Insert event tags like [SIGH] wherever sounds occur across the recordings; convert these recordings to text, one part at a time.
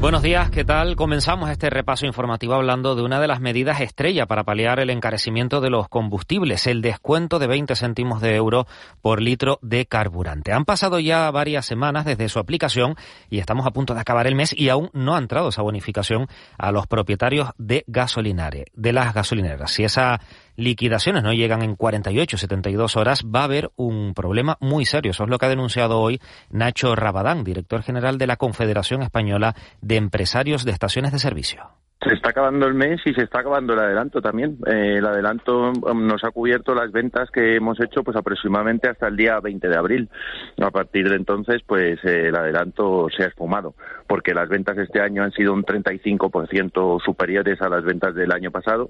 Buenos días, ¿qué tal? Comenzamos este repaso informativo hablando de una de las medidas estrella para paliar el encarecimiento de los combustibles, el descuento de 20 céntimos de euro por litro de carburante. Han pasado ya varias semanas desde su aplicación y estamos a punto de acabar el mes y aún no ha entrado esa bonificación a los propietarios de gasolineras, de las gasolineras. Si esas liquidaciones no llegan en 48, 72 horas, va a haber un problema muy serio. Eso es lo que ha denunciado hoy Nacho Rabadán, director general de la Confederación Española de empresarios de estaciones de servicio. Se está acabando el mes y se está acabando el adelanto también. Eh, el adelanto um, nos ha cubierto las ventas que hemos hecho pues aproximadamente hasta el día 20 de abril. A partir de entonces pues eh, el adelanto se ha esfumado porque las ventas este año han sido un 35% superiores a las ventas del año pasado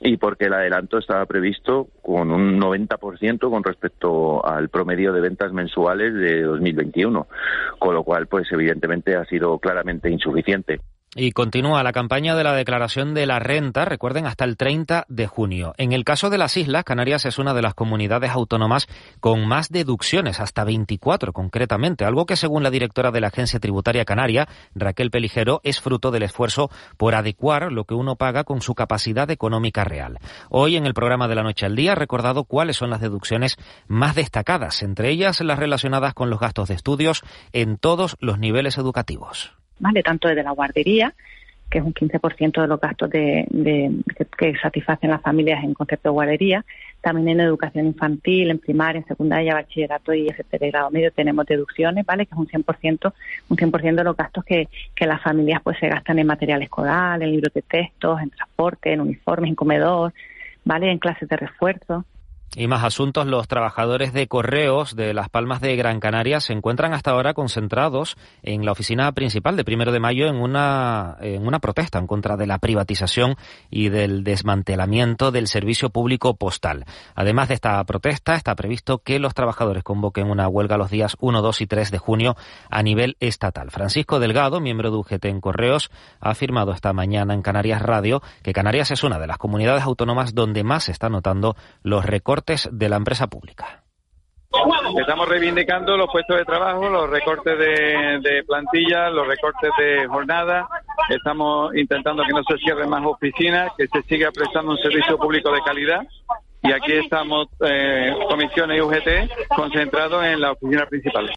y porque el adelanto estaba previsto con un 90% con respecto al promedio de ventas mensuales de 2021, con lo cual pues evidentemente ha sido claramente insuficiente. Y continúa la campaña de la declaración de la renta, recuerden, hasta el 30 de junio. En el caso de las islas, Canarias es una de las comunidades autónomas con más deducciones, hasta 24 concretamente, algo que según la directora de la Agencia Tributaria Canaria, Raquel Pelijero, es fruto del esfuerzo por adecuar lo que uno paga con su capacidad económica real. Hoy en el programa de la Noche al Día ha recordado cuáles son las deducciones más destacadas, entre ellas las relacionadas con los gastos de estudios en todos los niveles educativos. ¿Vale? Tanto desde la guardería, que es un 15% de los gastos de, que, satisfacen las familias en concepto de guardería, también en educación infantil, en primaria, en secundaria, bachillerato y de grado medio tenemos deducciones, ¿vale? Que es un 100%, un 100% de los gastos que, que las familias pues se gastan en material escolar, en libros de textos, en transporte, en uniformes, en comedor, ¿vale? En clases de refuerzo. Y más asuntos, los trabajadores de correos de Las Palmas de Gran Canaria se encuentran hasta ahora concentrados en la oficina principal de Primero de Mayo en una, en una protesta en contra de la privatización y del desmantelamiento del servicio público postal. Además de esta protesta, está previsto que los trabajadores convoquen una huelga los días 1, 2 y 3 de junio a nivel estatal. Francisco Delgado, miembro de UGT en Correos, ha afirmado esta mañana en Canarias Radio que Canarias es una de las comunidades autónomas donde más se está notando los recortes de la empresa pública. Estamos reivindicando los puestos de trabajo, los recortes de, plantilla, los recortes de jornada. Estamos intentando que no se cierren más oficinas, que se siga prestando un servicio público de calidad. Y aquí estamos, eh, comisiones y UGT, concentrados en la oficina principal.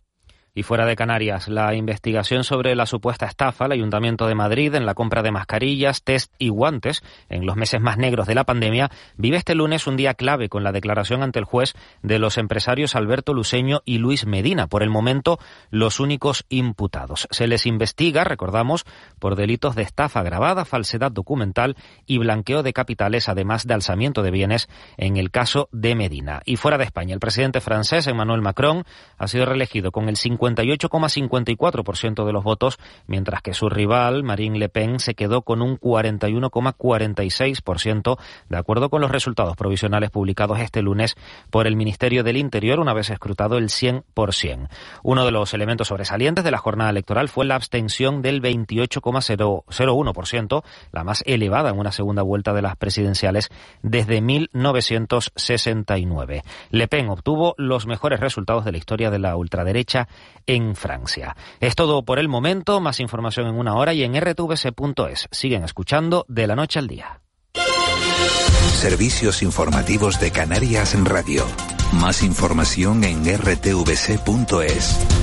Y fuera de Canarias, la investigación sobre la supuesta estafa al Ayuntamiento de Madrid en la compra de mascarillas, test y guantes en los meses más negros de la pandemia vive este lunes un día clave con la declaración ante el juez de los empresarios Alberto Luseño y Luis Medina, por el momento los únicos imputados. Se les investiga, recordamos, por delitos de estafa agravada, falsedad documental y blanqueo de capitales, además de alzamiento de bienes en el caso de Medina. Y fuera de España, el presidente francés Emmanuel Macron ha sido reelegido con el 50 58,54% de los votos, mientras que su rival, Marine Le Pen, se quedó con un 41,46%, de acuerdo con los resultados provisionales publicados este lunes por el Ministerio del Interior, una vez escrutado el 100%. Uno de los elementos sobresalientes de la jornada electoral fue la abstención del 28,01%, la más elevada en una segunda vuelta de las presidenciales desde 1969. Le Pen obtuvo los mejores resultados de la historia de la ultraderecha en Francia. Es todo por el momento, más información en una hora y en rtvc.es. Siguen escuchando de la noche al día. Servicios informativos de Canarias en Radio. Más información en rtvc.es.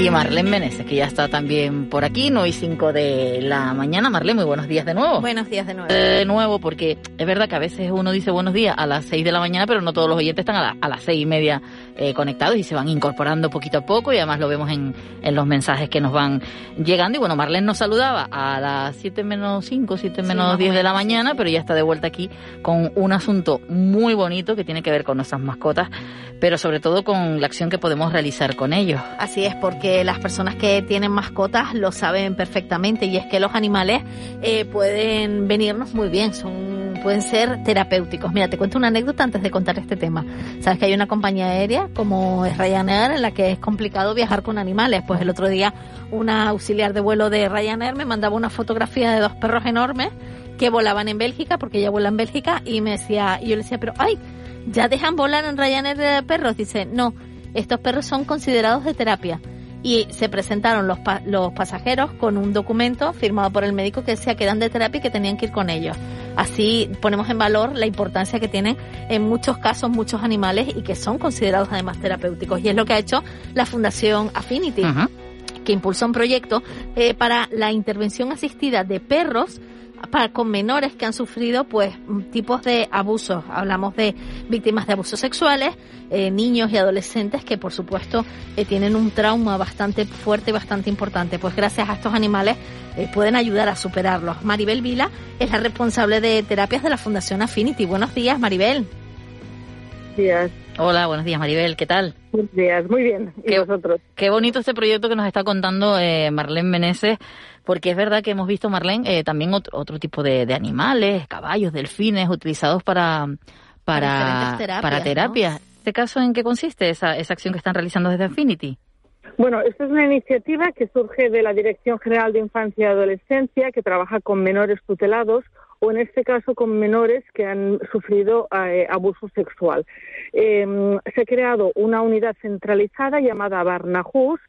Y Marlene Meneses, que ya está también por aquí, 9 y 5 de la mañana. Marlene, muy buenos días de nuevo. Buenos días de nuevo. De nuevo, porque es verdad que a veces uno dice buenos días a las 6 de la mañana, pero no todos los oyentes están a, a las 6 y media eh, conectados y se van incorporando poquito a poco y además lo vemos en, en los mensajes que nos van llegando. Y bueno, Marlene nos saludaba a las 7 menos 5, 7 menos sí, 10 de la mañana, pero ya está de vuelta aquí con un asunto muy bonito que tiene que ver con nuestras mascotas, pero sobre todo con la acción que podemos realizar con ellos. Así es, porque las personas que tienen mascotas lo saben perfectamente y es que los animales eh, pueden venirnos muy bien, son pueden ser terapéuticos. Mira, te cuento una anécdota antes de contar este tema. Sabes que hay una compañía aérea como es Ryanair en la que es complicado viajar con animales. Pues el otro día una auxiliar de vuelo de Ryanair me mandaba una fotografía de dos perros enormes que volaban en Bélgica, porque ella vuela en Bélgica, y me decía, y yo le decía, pero ay, ¿ya dejan volar en Ryanair de perros? Dice, no, estos perros son considerados de terapia y se presentaron los, pa los pasajeros con un documento firmado por el médico que decía que eran de terapia y que tenían que ir con ellos. Así ponemos en valor la importancia que tienen en muchos casos muchos animales y que son considerados además terapéuticos. Y es lo que ha hecho la Fundación Affinity, uh -huh. que impulsó un proyecto eh, para la intervención asistida de perros para con menores que han sufrido pues tipos de abusos. Hablamos de víctimas de abusos sexuales, eh, niños y adolescentes que por supuesto eh, tienen un trauma bastante fuerte y bastante importante. Pues gracias a estos animales eh, pueden ayudar a superarlos. Maribel Vila es la responsable de terapias de la Fundación Affinity. Buenos días, Maribel. Días. Hola, buenos días, Maribel. ¿Qué tal? Buenos días, muy bien. ¿Y qué, vosotros? Qué bonito este proyecto que nos está contando eh, Marlene Meneses, porque es verdad que hemos visto, Marlene, eh, también otro, otro tipo de, de, animales, caballos, delfines, utilizados para, para, terapias. Para terapias. ¿no? ¿En este caso en qué consiste esa, esa acción que están realizando desde Affinity? Bueno, esta es una iniciativa que surge de la Dirección General de Infancia y Adolescencia, que trabaja con menores tutelados o en este caso con menores que han sufrido eh, abuso sexual. Eh, se ha creado una unidad centralizada llamada Barnahus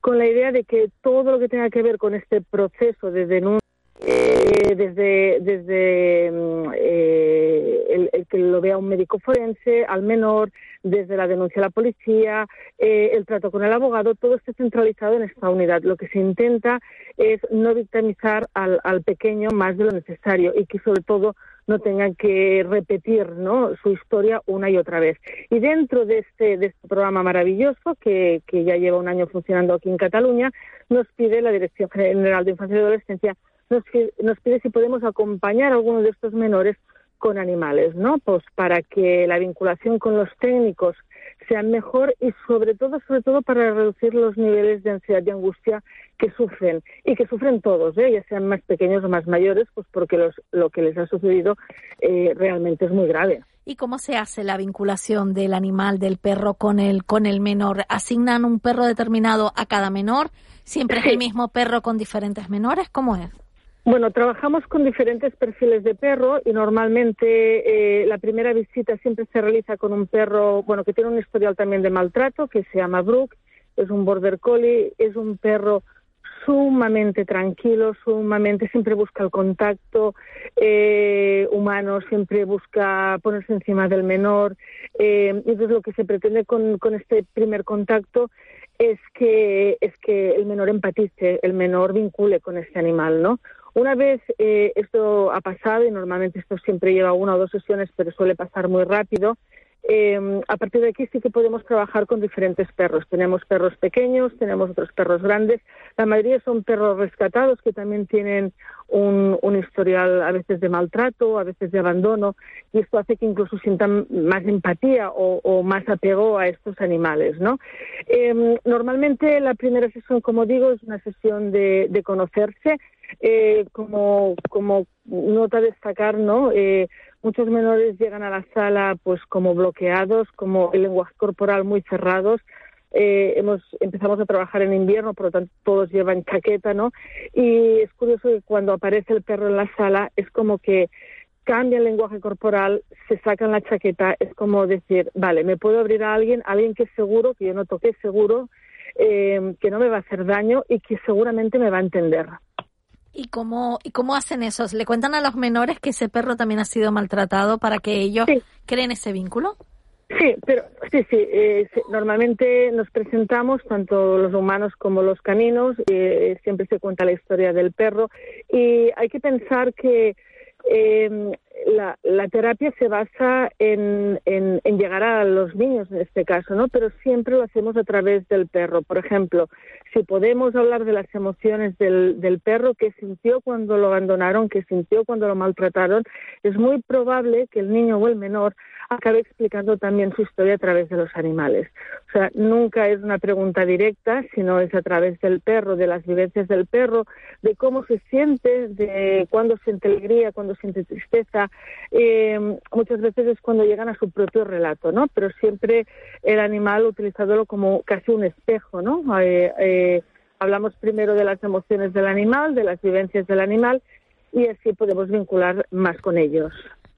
con la idea de que todo lo que tenga que ver con este proceso de denuncia eh, desde, desde eh, el, el, que lo vea un médico forense al menor, desde la denuncia a la policía, eh, el trato con el abogado, todo esté centralizado en esta unidad. Lo que se intenta es no victimizar al, al pequeño más de lo necesario y que sobre todo no tengan que repetir ¿no? su historia una y otra vez. Y dentro de este, de este programa maravilloso, que, que ya lleva un año funcionando aquí en Cataluña, nos pide la Dirección General de Infancia y Adolescencia nos, nos pide si podemos acompañar a algunos de estos menores con animales, ¿no? Pues para que la vinculación con los técnicos sea mejor y sobre todo, sobre todo para reducir los niveles de ansiedad y angustia que sufren y que sufren todos, ¿eh? ya sean más pequeños o más mayores, pues porque los, lo que les ha sucedido eh, realmente es muy grave. ¿Y cómo se hace la vinculación del animal, del perro con el, con el menor? ¿Asignan un perro determinado a cada menor? ¿Siempre es el mismo perro con diferentes menores? ¿Cómo es? Bueno, trabajamos con diferentes perfiles de perro y normalmente eh, la primera visita siempre se realiza con un perro, bueno, que tiene un historial también de maltrato, que se llama Brooke, es un border collie, es un perro sumamente tranquilo, sumamente, siempre busca el contacto eh, humano, siempre busca ponerse encima del menor. Eh, entonces lo que se pretende con, con este primer contacto es que, es que el menor empatice, el menor vincule con este animal, ¿no? Una vez eh, esto ha pasado, y normalmente esto siempre lleva una o dos sesiones, pero suele pasar muy rápido, eh, a partir de aquí sí que podemos trabajar con diferentes perros. Tenemos perros pequeños, tenemos otros perros grandes. La mayoría son perros rescatados que también tienen un, historial a veces de maltrato, a veces de abandono, y esto hace que incluso sientan más empatía o, más apego a estos animales, ¿no? Eh, normalmente la primera sesión, como digo, es una sesión de conocerse, eh, como, como nota destacar, ¿no? Eh, muchos menores llegan a la sala pues como bloqueados, como el lenguaje corporal muy cerrados. Eh, hemos empezamos a trabajar en invierno, por lo tanto todos llevan chaqueta, ¿no? Y es curioso que cuando aparece el perro en la sala es como que cambia el lenguaje corporal, se sacan la chaqueta, es como decir, vale, me puedo abrir a alguien, a alguien que es seguro, que yo no toqué seguro, eh, que no me va a hacer daño y que seguramente me va a entender. ¿Y cómo, ¿Y cómo hacen eso? ¿Le cuentan a los menores que ese perro también ha sido maltratado para que ellos sí. creen ese vínculo? Sí, pero sí, sí. Eh, normalmente nos presentamos tanto los humanos como los caninos. Eh, siempre se cuenta la historia del perro y hay que pensar que eh, la, la, terapia se basa en, llegar a los niños en este caso, ¿no? Pero siempre lo hacemos a través del perro. Por ejemplo, si podemos hablar de las emociones del, del perro, que sintió cuando lo abandonaron, que sintió cuando lo maltrataron, es muy probable que el niño o el menor acabe explicando también su historia a través de los animales. O sea, nunca es una pregunta directa, sino es a través del perro, de las vivencias del perro, de cómo se siente, de cuándo siente alegría, cuándo siente tristeza. Eh, muchas veces es cuando llegan a su propio relato, ¿no? Pero siempre el animal utilizándolo como casi un espejo, ¿no? Eh, eh, hablamos primero de las emociones del animal, de las vivencias del animal, y así podemos vincular más con ellos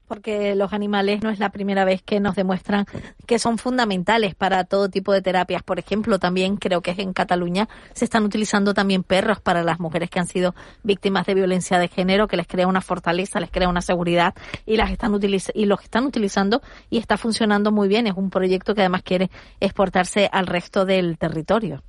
porque los animales no es la primera vez que nos demuestran que son fundamentales para todo tipo de terapias. Por ejemplo, también creo que en Cataluña se están utilizando también perros para las mujeres que han sido víctimas de violencia de género, que les crea una fortaleza, les crea una seguridad y las están y los están utilizando y está funcionando muy bien. Es un proyecto que además quiere exportarse al resto del territorio.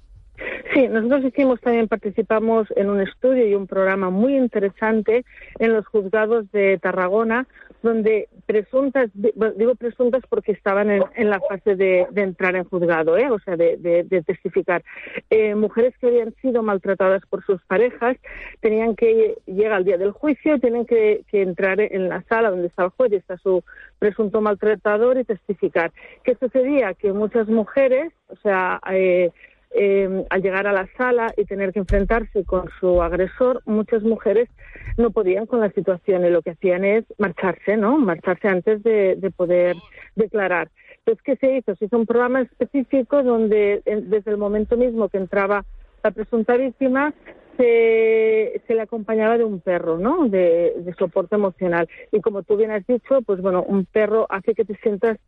Sí, nosotros hicimos también participamos en un estudio y un programa muy interesante en los juzgados de Tarragona donde presuntas, digo presuntas porque estaban en, la fase de, entrar en juzgado, ¿eh? o sea, de, testificar. Eh, mujeres que habían sido maltratadas por sus parejas tenían que llegar al día del juicio, tienen que, entrar en la sala donde está el juez y está su presunto maltratador y testificar. ¿Qué sucedía? Que muchas mujeres, o sea, eh, eh, al llegar a la sala y tener que enfrentarse con su agresor, muchas mujeres no podían con la situación y lo que hacían es marcharse, ¿no? Marcharse antes de, poder declarar. Entonces, ¿qué se hizo? Se hizo un programa específico donde desde el momento mismo que entraba la presunta víctima se, le acompañaba de un perro, ¿no? De, de soporte emocional. Y como tú bien has dicho, pues bueno, un perro hace que te sientas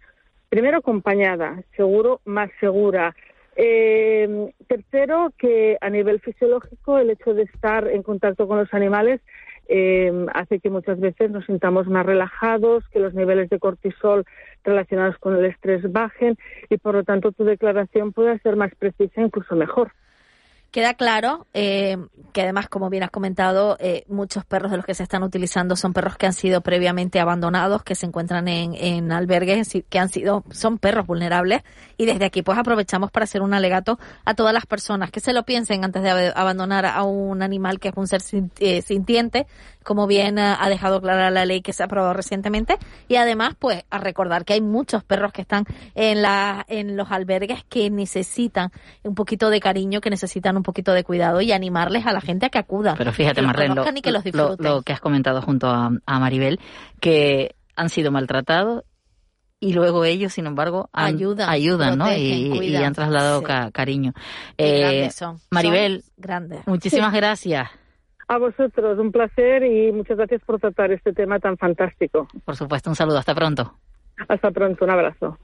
primero acompañada, seguro, más segura, eh, tercero, que a nivel fisiológico el hecho de estar en contacto con los animales eh, hace que muchas veces nos sintamos más relajados, que los niveles de cortisol relacionados con el estrés bajen y por lo tanto tu declaración pueda ser más precisa, incluso mejor. Queda claro eh, que además, como bien has comentado, eh, muchos perros de los que se están utilizando son perros que han sido previamente abandonados, que se encuentran en, en albergues, que han sido, son perros vulnerables. Y desde aquí, pues aprovechamos para hacer un alegato a todas las personas que se lo piensen antes de abandonar a un animal que es un ser eh, sintiente, como bien ha dejado clara la ley que se ha aprobado recientemente. Y además, pues a recordar que hay muchos perros que están en la, en los albergues que necesitan un poquito de cariño, que necesitan un poquito de cuidado y animarles a la gente a que acuda. Pero fíjate, Marlene, lo, que has comentado junto a, Maribel, que han sido maltratados y luego ellos, sin embargo, ayudan, ayudan ¿no? Y, han trasladado cariño. Eh, Maribel, muchísimas [LAUGHS] gracias. A vosotros, un placer y muchas gracias por tratar este tema tan fantástico. Por supuesto, un saludo, hasta pronto. Hasta pronto, un abrazo.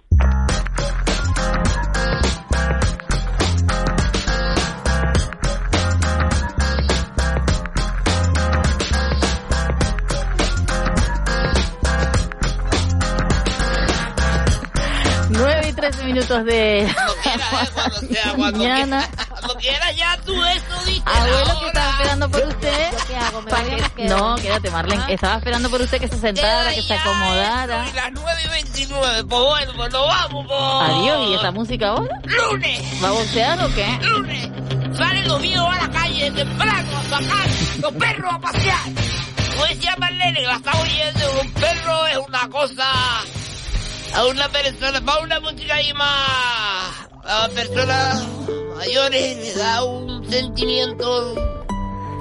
minutos de [LAUGHS] mañana. Cuando quiera ya tú dices Abuelo, que estaba esperando por usted. [LAUGHS] ¿Qué hago? No, quédate, Marlene. Estaba esperando por usted que se sentara, que se acomodara. las 9 y 29, pues bueno, pues nos vamos, pues. Adiós, ¿y esa música ahora? ¡Lunes! ¿Va a boxear o qué? ¡Lunes! Salen los míos a la calle temprano a sacar los perros a pasear. Pues decía Marlene, que la está oyendo, un perro es una cosa a una persona, para una música ahí más, a personas mayores le da un sentimiento.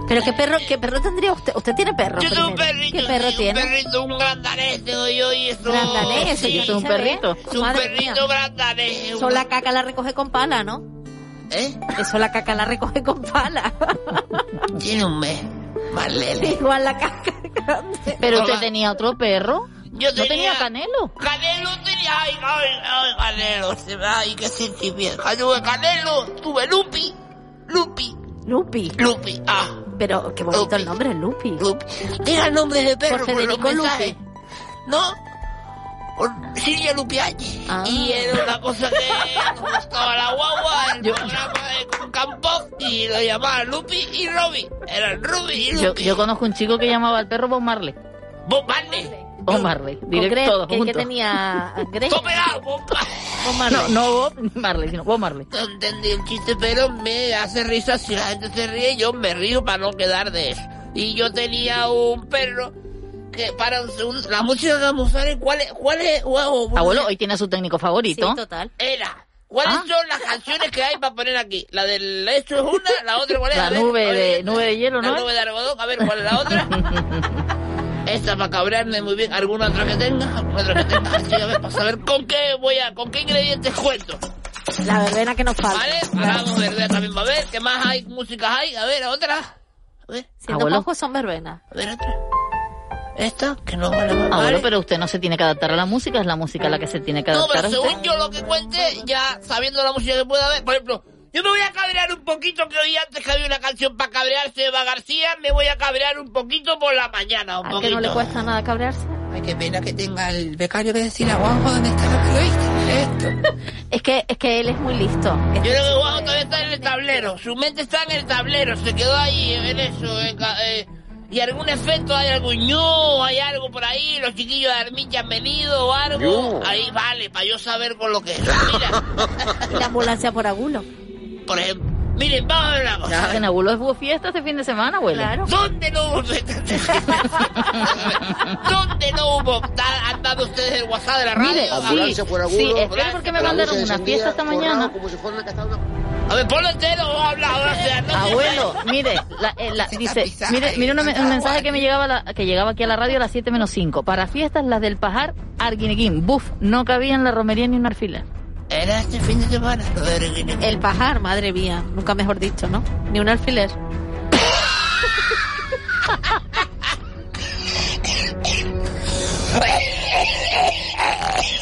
Pero qué perro, qué perro tendría usted? ¿Usted tiene perro? Yo tengo un perrito. ¿Qué perro tiene? Un perrito, un grandanés tengo yo y eso. ¿Grandanés? Sí, es un perrito. Es un perrito grandanés. Eso la caca la recoge con pala, ¿no? ¿Eh? Eso la caca la recoge con pala. Tiene un mes. Más leve. [LAUGHS] Igual la caca. Pero usted tenía otro perro. Yo tenía, ¿No tenía Canelo? Canelo tenía, ay, ay, ay, Canelo, ay, qué sentimiento. Tuve Canelo, tuve Lupi, Lupi. Lupi. Lupi, ah. Pero qué bonito el nombre, Lupi. Lupi. Era el nombre de perro por Federico Lupi. ¿No? Silvia Lupiañi. Ah. Y era una cosa que nos gustaba la guagua, el programa de con Campo, y lo llamaban Lupi y Robbie. Eran Ruby y Yo, Lupi. yo conozco un chico que llamaba al perro Bob Marley. Bob Marley. Bob Marley. Directo, Greg, todos que, que tenía [LAUGHS] Greg. Bob Marley. No, no Bob Marley, sino Bob Marley. No entendí el chiste, pero me hace risa. Si la gente se ríe, yo me río para no quedar de eso. Y yo tenía un perro que para un segundo, la música que vamos a usar, ¿cuál es? ¿Cuál es? Wow, Abuelo, hoy tiene a su técnico Sí, favorito. total. Era. ¿Cuáles Ah. son las canciones que hay para poner aquí? La del esto es una, la otra cuál es? La A ver, nube ver, de- nube de hielo, la ¿no? nube de algodón, a ver cuál es la otra. [LAUGHS] Esta para cabrearme muy bien, alguna otra que tenga, alguna otra que tenga, así a ver, para saber con qué voy a, con qué ingredientes cuento. La verbena que nos falta. ¿Vale? Ahora vamos a ver, también va a ver, ¿qué más hay? ¿Músicas hay? A ver, otra. A ver, Siendo Abuelo. pocos son verbenas. a ver otra. Esta, que no vale más. Abuelo, ¿vale? pero usted no se tiene que adaptar a la música, es la música la que se tiene que No, adaptar pero a usted. según yo lo que cuente, ya sabiendo la música que pueda haber, por ejemplo, yo me voy a cabrear un poquito, que oí antes que había una canción para cabrearse de Eva García, me voy a cabrear un poquito por la mañana, un ¿A que no le cuesta nada cabrearse? Ay, qué pena que tenga el becario que decir a Juanjo dónde está lo que lo viste. Esto. [LAUGHS] Es que, es que él es muy listo. Yo creo que Juanjo todavía está en el tablero, su mente está en el tablero, se quedó ahí en eso, en ca- eh, y algún efecto, hay algún ñu, hay algo por ahí, los chiquillos de Armicha han venido o algo, ahí vale, para yo saber con lo que es. Mira, [LAUGHS] Y la ambulancia por agulo. Por ejemplo, miren, vamos a ver una cosa. En Abuelo hubo fiesta este fin de semana, abuelo. Claro. ¿Dónde no hubo? [LAUGHS] ¿Dónde no hubo? Da- ¿Han dado ustedes el WhatsApp de la radio? Mire, a, sí, por agudo, sí, es que ambulancia porque me mandaron una fiesta esta mañana. Como si fuera una a ver, ponlo entero o habla ahora, o sea, no se- Abuelo, mire, la- eh, la- dice, mire, mire una- un mensaje que me llegaba a la- que llegaba aquí a la radio a las 7 menos 5. Para fiestas las del Pajar, Arguineguín, buf, no cabía en la romería ni un alfiler. Era este fin de semana. El pajar, madre mía. Nunca mejor dicho, ¿no? Ni un alfiler.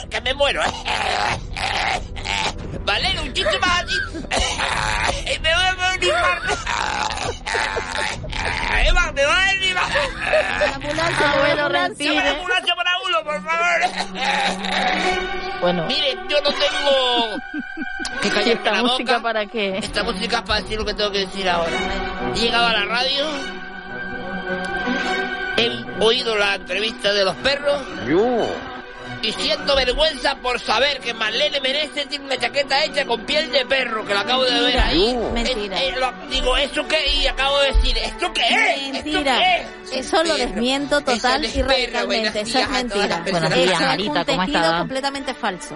Que me muero. Vale, un chiste más así. Y me voy a infarto. Eva, me va a dar un infarto. Abuelo, a la respire. ambulancia para uno, por favor. Bueno, Miren, yo no tengo [LAUGHS] que ¿y callarme esta la música boca. para qué? Esta música es para decir lo que tengo que decir ahora. He llegado a la radio. He oído la entrevista de los perros. Y siento vergüenza por saber que Marlene Menezes tiene una chaqueta hecha con piel de perro, que la acabo de ver ahí. Mentira. Es- es lo- digo, ¿eso qué? Y acabo de decir, ¿esto qué es? ¿Esto Mentira. qué es? Eso lo Perro. desmiento total y radicalmente. Eso es mentira. Buenos días, Marita, un ¿cómo tejido está? completamente falso.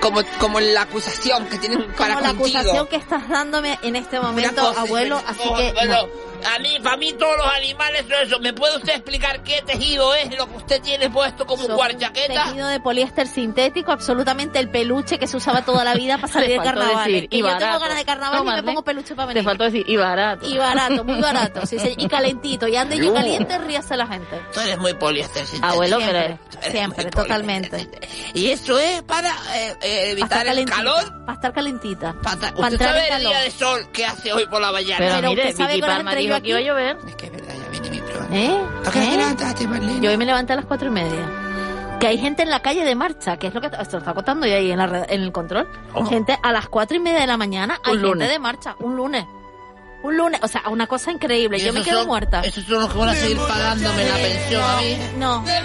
Como, como la acusación que tienen para Como la contigo. acusación que estás dándome en este momento, cosa, abuelo, así que... bueno, no. A mí, para mí todos los animales son eso. ¿Me puede usted explicar qué tejido es lo que usted tiene puesto como un Son guarchaqueta? Tejido de poliéster sintético, absolutamente el peluche que se usaba toda la vida para [LAUGHS] salir de carnaval. decir, y y yo tengo ganas de carnaval No, y me pongo peluche para Te venir. faltó decir, y barato. Y barato, muy barato, sí, sí, y calentito. Y ande yo caliente, ríase la gente. Tú eres muy poliéster sintético. Abuelo, Siempre, pero eres siempre, totalmente. Y eso es para eh, eh, evitar el calor. Para estar calentita. Para, Pa ¿Usted sabe el calor. día de sol que hace hoy por la mañana? Pero, Pero mire, Vicky Palma dijo yo que iba a aquí. llover. Es que es verdad, ya viene mi programa. ¿Eh? ¿A qué hora te ¿Eh? levantaste, Marlene? Yo hoy me levanté a las cuatro y media. Que hay gente en la calle de marcha, que es lo que esto está contando yo ahí en, la red- en el control. Oh. Gente a las cuatro y media de la mañana, hay Un gente lunes. de marcha, un lunes. Un lunes, o sea, una cosa increíble. Yo me quedo son- muerta. Esos son los que van a seguir pagándome la pensión a mí. No, Te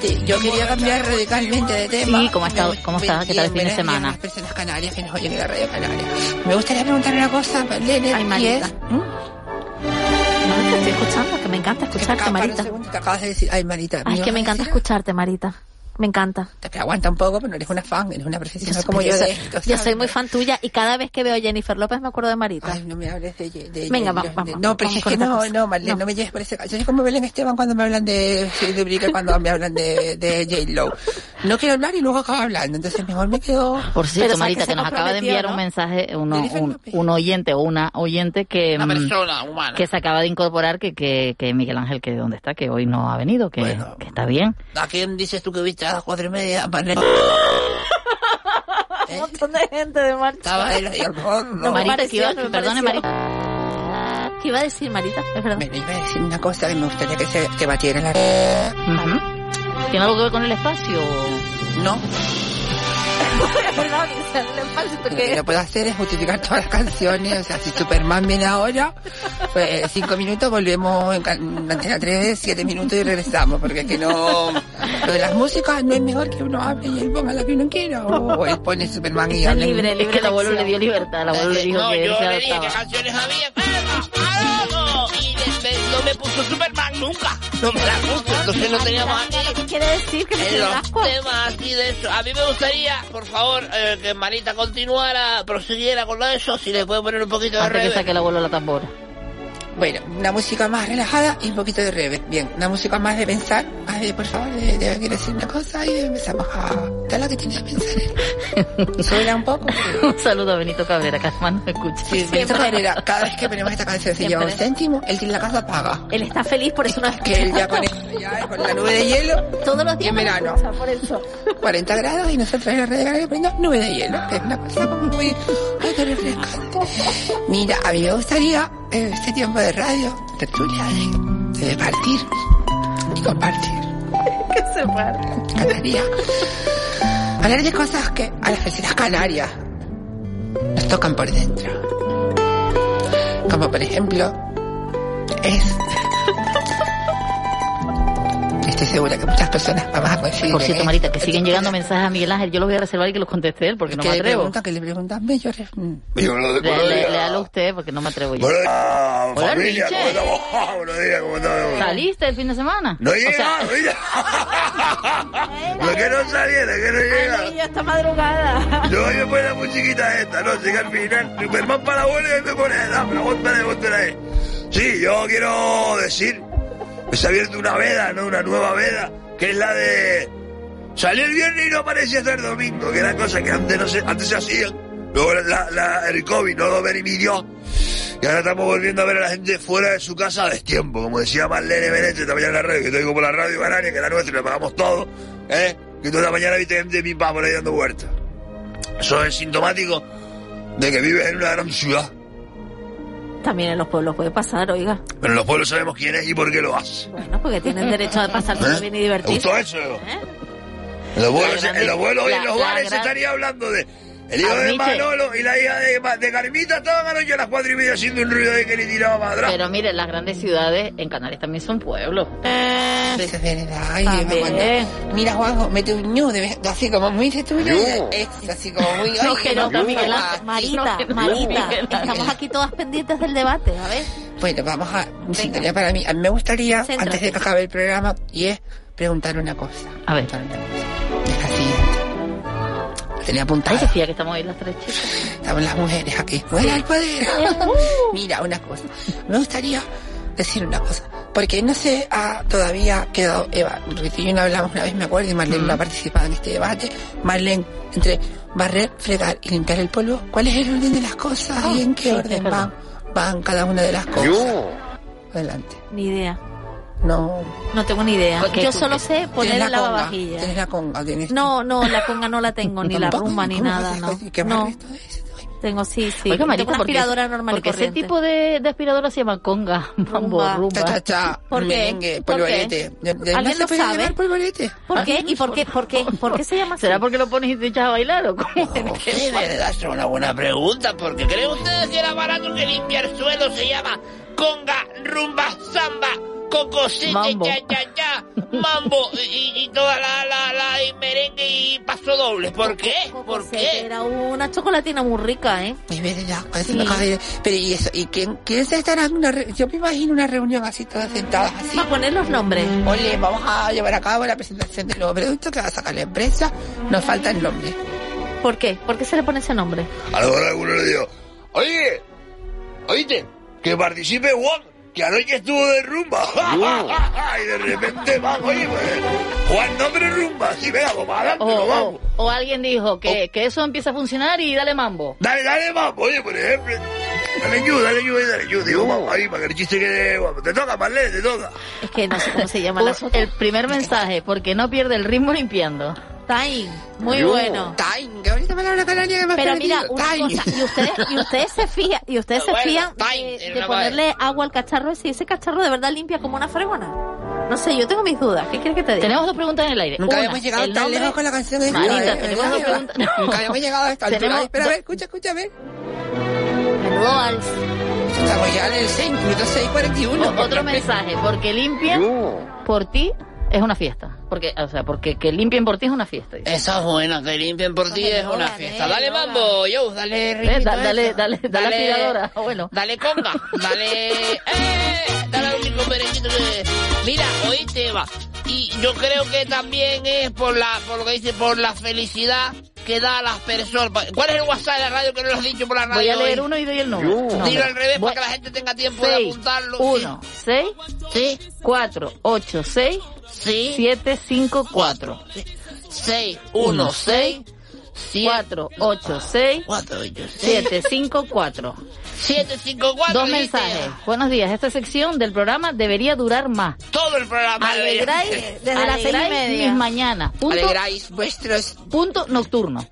te- yo quería cambiar radicalmente de tema. Sí, ¿cómo está- Me- cómo está? ¿Qué tal el fin de semana? bien, Las personas canarias que nos oyen en la radio canaria. Me gustaría preguntarle una cosa, Marlene. Ay, y Marita. es... ¿Mm? no, te estoy escuchando, que me encanta escucharte, Marita. segundo, te acabas de decir, ay, Marita. Ay, ¿me es que me encanta escucharte, Marita. Me encanta. Te aguanta un poco, pero no eres una fan, eres una profesional soy- como yo, soy- de esto. yo soy muy fan tuya y cada vez que veo a Jennifer López me acuerdo de Marita. Ay, no me hables de... de Venga, vamos, vamos, No, pero vamos es que no, no, Marlene, No. no. me lleves por ese caso. Yo soy como Belén Esteban cuando me hablan de... De Brica cuando me hablan de, de J-Lo. no quiero hablar y luego acabo hablando, entonces mejor me quedo... Por cierto, Marita, que nos acaba de enviar ¿no? un mensaje, uno, un, oyente o una oyente que, Una mm, persona humana. que se acaba de incorporar que, que, que Miguel Ángel, que dónde está, que hoy no ha venido, que, Bueno. que está bien. ¿A quién dices tú que viste a las cuatro y media? Marlene? [LAUGHS] Un montón de gente de marcha. Estaba ahí al borde, ¿no? Me Marita, pareció, que iba- no me perdone. Marita. ¿Qué iba a decir, Marita? Es verdad. Bueno, iba a decir una cosa que me gustaría que se que batiera la... ¿Tiene algo que ver con el espacio? No, Lo que puedo hacer es justificar todas las canciones. O sea, si Superman viene ahora, pues cinco minutos volvemos en, Antena 3, siete minutos y regresamos. Porque es que no... Lo de las músicas no es mejor que uno hable y él ponga lo que uno quiera. O, él pone Superman y Es habla. libre, Es libre que el abuelo le dio libertad, el abuelo le dijo no, que él yo se le dije adaptaba. qué canciones había. ¡Venga, ¡Aló! Y después no me puso Superman nunca. No me la puso, entonces no teníamos aquí. ¿Qué quiere decir que me En tiene los asco? temas así de eso. A mí me gustaría, por favor, eh, que Marita continuara, prosiguiera con eso, si le puede poner un poquito de Antes que saque el abuelo la tambora. Bueno, una música más relajada y un poquito de reverb. Bien, una música más de pensar, más de, por favor, de, de quiero decir una cosa y empezamos a dar lo que tiene que pensar. [LAUGHS] Suena un poco. Un saludo a Benito Cabrera, que además nos escucha. Sí, Benito Cabrera, cada vez que ponemos esta canción se lleva un céntimo, él tiene la casa paga. Él está feliz, por eso no Que él ya con, ya con la nube de hielo, Todos los días en verano, escucha, por eso. 40 grados y nosotros en la red de Canarias poniendo nube de hielo, que es una cosa muy, ay, qué refrescante. Mira, a mí me gustaría eh, este tiempo de radio, tertulia, de, de partir y [LAUGHS] compartir. Que se para. Canarias. Hablar de cosas que a las vecinas canarias nos tocan por dentro. Como por ejemplo, es. Estoy segura que muchas personas vamos a coincidir. Por cierto. Marita, que siguen llegando mensajes a Miguel Ángel. Yo los voy a reservar y que los conteste él, porque no me le atrevo. que le preguntan, ve, yo re- mm. Le, le, léalo a usted, porque no me atrevo yo. Hola, Hola, familia. ¿cómo estamos? [LAUGHS] Buenos días, ¿cómo estamos? ¿Saliste el fin de semana? No O llega, sea, no llega. [LAUGHS] Lo que no saliera, que no Ay, llega. ya está madrugada. Yo me pone la musiquita esta, ¿no? Llega al final, Superman para la y me pone, dame, aguántale, aguántale ahí. Sí, yo quiero decir se ha abierto una veda, ¿no? Una nueva veda, que es la de... Salió el viernes y no aparecía hasta el domingo, que era cosa que antes no se, antes se hacían. Luego la, el COVID no lo permitió. Y ahora estamos volviendo a ver a la gente fuera de su casa a destiempo. Como decía Marlene Benete mañana en la radio, que digo por la radio canaria, que la nuestra y la pagamos todo. ¿eh? Que toda la mañana viste gente de mi papá por ahí dando vueltas. Eso es sintomático de que vives en una gran ciudad. También en los pueblos puede pasar, oiga. Pero en los pueblos sabemos quién es y por qué lo hace. Bueno, porque tienen derecho a pasarse ¿Eh? bien y ¿Te divertirse. gustó eso? ¿Eh? En los vuelos, La grande- en los vuelos y en los bares se estaría hablando de... El hijo de. Manolo y la hija de, de Carmita estaban anoche a las cuatro y media haciendo un ruido de que le tiraba para atrás. Pero mire, las grandes ciudades en Canarias también son pueblos. Eso es verdad. Ay, cuando- Mira, Juanjo, mete un ñu, de vez- así como muy de tuyo. Ñu. Es así como muy. No, ay, que no, no, Miguel no, Ángel. Marita, No, no, Marita, Miguel Ángel. estamos aquí todas pendientes del debate, a ver. Bueno, vamos a. Sintonía para mí. A mí me gustaría, Céntrate. antes de que acabe el programa, y es preguntar una cosa. A ver. Preguntar una cosa. Es la siguiente. Tenía Ay, apuntada. decía que estamos ahí las tres chicas. Estamos las mujeres aquí. ¡Muera el poder! Mira, una cosa. Me gustaría decir una cosa. Porque no sé, ha todavía quedado Eva. Rita y yo no hablamos una vez, me acuerdo, y Marlene no ha participado en este debate. Marlene, entre barrer, fregar y limpiar el polvo, ¿cuál es el orden de las cosas y en qué sí, orden van, van cada una de las cosas? Adelante. Ni idea. No. No tengo ni idea. Yo tú- solo sé poner ¿Tienes el la conga? lavavajillas. ¿Tienes la conga? ¿Tienes No, no, la conga no la tengo, [LAUGHS] ni la rumba, ni ¿cómo nada, no. ¿Qué No, tengo sí, sí. Oiga, una porque, aspiradora normal porque ese tipo de, de aspiradora se llama conga, [LAUGHS] mambo, Rumba. Cha, cha, cha, ¿Por qué? merengue, ¿Por qué? polvorete. ¿De- de- ¿Alguien no lo sabe? polvorete? ¿Por qué? ¿Y por qué? ¿Por qué? ¿Por qué se llama así? ¿Será porque lo pones y te echas a bailar o cómo? [LAUGHS] Verdad, es una buena pregunta, porque ¿creen ustedes que era barato que limpiar suelo se llama conga, rumba, samba, cocosete, Mambo. ya, ya, ya, mambo y, y toda la, la, la y merengue y paso doble? ¿Por qué? ¿Por qué? Era una chocolatina muy rica, ¿eh? Es verdad, Sí. cosa de- Pero y eso, ¿y quién, quién se estará en una re- Yo me imagino una reunión así, todas sentadas así. Para poner los nombres. Oye, vamos a llevar a cabo la presentación del nuevo producto que va a sacar la empresa. Nos falta el nombre. ¿Por qué? ¿Por qué se le pone ese nombre? A lo mejor alguno le digo, oye, oíste, que participe Juan, que anoche estuvo de rumba. [LAUGHS] y de repente van, oye, pues, Juan nombre rumba. Sí, venga, vamos adelante, O, nos o- vamos. o alguien dijo que, que eso empieza a funcionar y dale mambo. Dale, dale, vamos, oye, por ejemplo. Dale yo, dale yo, dale yo. Digo, vamos ahí, para que el chiste quede guapo. Te toca, Marlene, te toca. Es que no sé cómo se llama la [LAUGHS] el primer mensaje, porque no pierde el ritmo limpiando. Time, muy Yo. bueno. Time, qué bonita palabra canaria que me Pero mira, una Time. cosa, y ustedes, y ustedes se fían, y ustedes se Bueno, fían time, de, de ponerle agua al cacharro ese, y ese cacharro de verdad limpia como una fregona. No sé, yo tengo mis dudas. ¿Qué quieres que te diga? Tenemos dos preguntas en el aire. Nunca Una, habíamos llegado tan nombre- lejos con la canción de Marita, Dios, ¿eh? tenemos dos preguntas. no. [LAUGHS] Nunca habíamos llegado a esta altura. Tenemos espera, a ver, escucha, escucha, a ver. Menudo vals. Estamos ya en el 6, minuto 6.41. O- otro mensaje, porque limpien por ti es una fiesta. Porque, o sea, porque que limpien por ti es una fiesta. Esa es buena, que limpien por ti es una fiesta. Dale mambo, yo, dale Eh, da- dale, eso. dale, dale, aspiradora, abuelo. Dale conga, dale, [LAUGHS] eh, dale merenguito que, mira, oíste, va. Y yo creo que también es por la, por lo que dice, por la felicidad que da a las personas. ¿Cuál es el WhatsApp de la radio que no lo has dicho por la radio? Voy a leer hoy? uno y doy el número. Dilo Nombre. al revés Voy- para que la gente tenga tiempo de Seis, apuntarlo. uno, seis, Sí. cuatro, ocho, seis, Sí. siete, cinco, cuatro. 6, 1, 6, 4, 8, 6, 4, 8, 7, 5, 4. 7, 5, 4. Dos mensajes. Buenos días. Esta sección del programa debería durar más. Todo el programa. Alegráis, [LAUGHS] Desde las seis y media. mis mañanas. Punto, Alegráis vuestros... punto nocturno.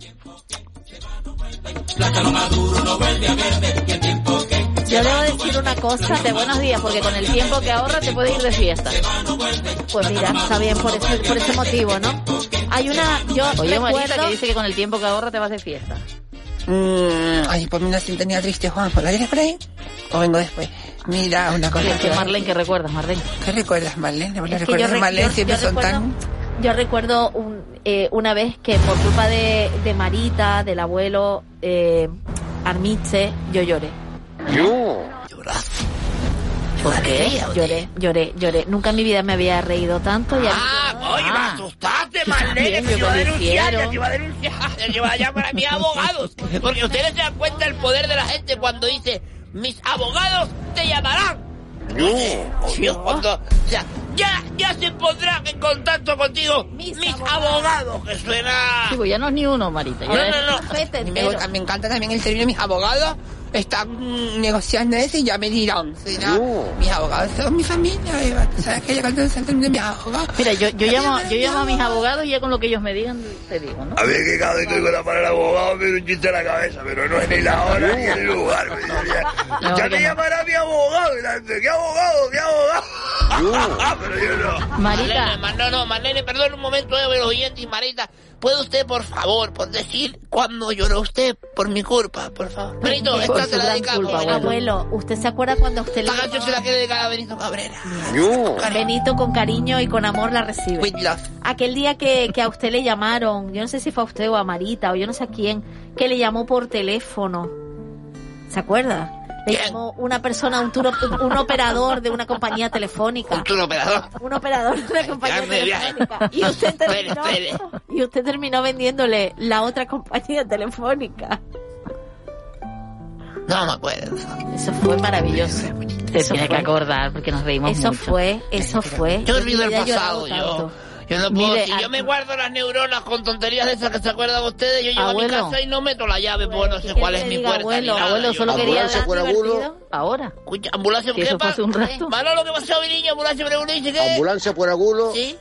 Yo debo decir una cosa. De buenos días, porque con el tiempo que ahorra te puedes ir de fiesta. Pues mira, está bien por ese, por ese motivo, ¿no? Hay una, yo Oye, Marita, recuerdo, que dice que con el tiempo que ahorra te vas de fiesta. Mm, ay, ponme una sintonía triste, Juan. ¿La tienes por ahí? ¿O vengo después? Mira, una cosa Que, que Marlene, que recuerdas, Marlene. ¿Qué recuerdas, Marlene? ¿Los Es que yo recuerdos de re- Marlene yo- siempre yo son recuerdo- tan... yo recuerdo un, eh, una vez que por culpa de, de Marita, del abuelo eh, Armiche, yo lloré. ¿Por qué? Lloré, lloré, lloré. Nunca en mi vida me había reído tanto y a mí- Ah, oye, me Ah. asustaste, Marlene, que iba a denunciar, te iba a denunciar, te iba a llamar a mis abogados. Porque ustedes se dan cuenta del poder de la gente cuando dice, mis abogados te llamarán. Dios, cuando, o sea, ya, ya se pondrán en contacto contigo mis, abogados. que suena... Sí, pues ya no es ni uno, Marita. No, no, no. Me, me encanta también el término mis abogados están negociando eso y ya me dirán. será, Mis abogados son mi familia. Eva. ¿Tú ¿Sabes que yo de mis abogados? Mira, yo, yo llamo, yo llamo a mis abogados y ya con lo que ellos me digan te digo, ¿no? A ver, que cada vez que oigo la palabra abogado me un chiste a la cabeza, pero no es ni la hora ni el lugar. me ya no. llamará mi abogado. ¿qué abogado? ¿Qué abogado? No. Marita, Marlene, ma- no, no, Marlene, perdón un momento, eh, los oyentes, Marita. ¿Puede usted, por favor, por decir cuándo lloró usted por mi culpa, por favor? Benito, Por esta su te la dedicamos. culpa, Benito. Abuelo, ¿usted se acuerda cuando usted le Esta canción se la quiere dedicar a Benito Cabrera. Benito con cariño y con amor la recibe? With love. Aquel día que, que a usted le llamaron, yo no sé si fue a usted o a Marita o yo no sé a quién, que le llamó por teléfono. ¿Se acuerda? ¿Quién? llamó una persona, un, tour, un operador de una compañía telefónica. Un tour operador. Un operador de una compañía telefónica. Y usted terminó, espere. y usted terminó vendiéndole la otra compañía telefónica. No me acuerdo. Eso fue maravilloso. te Eso tienes que fue. acordar porque nos reímos Eso mucho. fue, eso fue. Yo En mi olvido el pasado, yo. Yo no puedo, Mire, si yo a- me guardo las neuronas con tonterías de esas que se acuerdan ustedes, yo llego a Abuelo. mi casa y no meto la llave, pues no sé ¿qué cuál es mi puerta. abuelo? ni nada. Abuelo, Yo- solo quería Ambulancia por. Ahora. Escucha, ambulancia, ¿qué eso hace un rato. Manolo, ¿qué pasó, mi niño? Ambulancia por dice qué. Ambulancia por agulo, ¿Sí?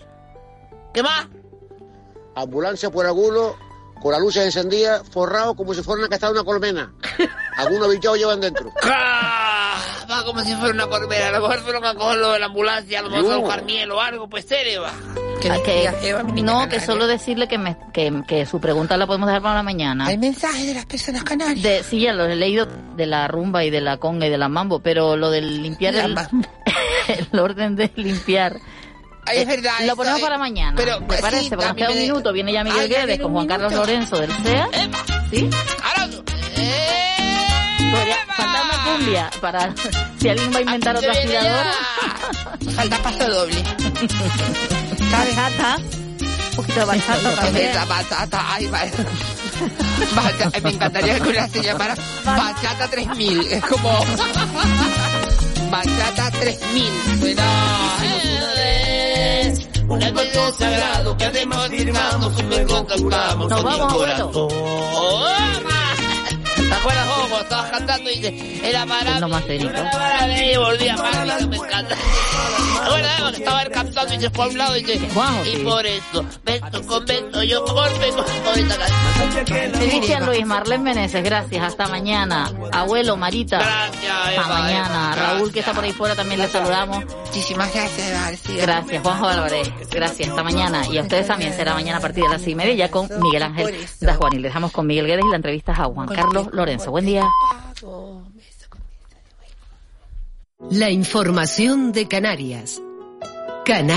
¿Qué más? ambulancia por agulo, con la luz encendida, forrado como si fuera una castada de una colmena. [LAUGHS] Algunos bichos llevan dentro. [LAUGHS] ¡Ah! Va como si fuera una corbera. A lo mejor fueron a cogerlo de la ambulancia, a lo mejor a buscar miel o algo, pues serio, va. Que Ah, que- Eva, no, que solo decirle que, me, que, que su pregunta la podemos dejar para la mañana. Hay mensajes de las personas canarias. De, sí, ya lo he leído de la rumba y de la conga y de la mambo, pero lo del limpiar el, [LAUGHS] el orden de limpiar. Ay, es verdad. Lo ponemos para mañana. Pero, ¿Me sí, parece? Porque nos queda un minuto. Viene ya Miguel Guedes con Juan Carlos. Lorenzo del CEA. ¿Sí? ¡Ahora! Podría faltar una cumbia para si alguien va a inventar otra aspiradora. Falta paso doble. Bachata. Un poquito de bachata también. La batata, ay, va. Bata- me encantaría que una se llamara Bachata 3000. Es como. Maltrata 3000. Bueno, Es un acto sagrado que además firmamos y luego cantamos Nos con vamos, mi corazón. ¿Te acuerdas cómo estabas cantando y dice, era maravilloso? No más técnico. Era volvía me encanta. Bueno, eh, que estaba él cantando y se fue a un lado y dice, y por eso, beso con beso, yo golpe con esta canción. Cristian Luis, Marlene Meneses, gracias. Hasta mañana. Abuelo, Marita. Gracias, Hasta Eva, mañana. Eva, Raúl, que está por ahí fuera, también le saludamos. Muchísimas gracias, García. Gracias, Juanjo Álvarez. Gracias, hasta mañana. Y a ustedes también será mañana a partir de las seis y media ya con Miguel Ángel Dajuan. Y les dejamos con Miguel Guedes y la entrevista a Juan Carlos Lorenzo. Buen día. La información de Canarias. Canarias.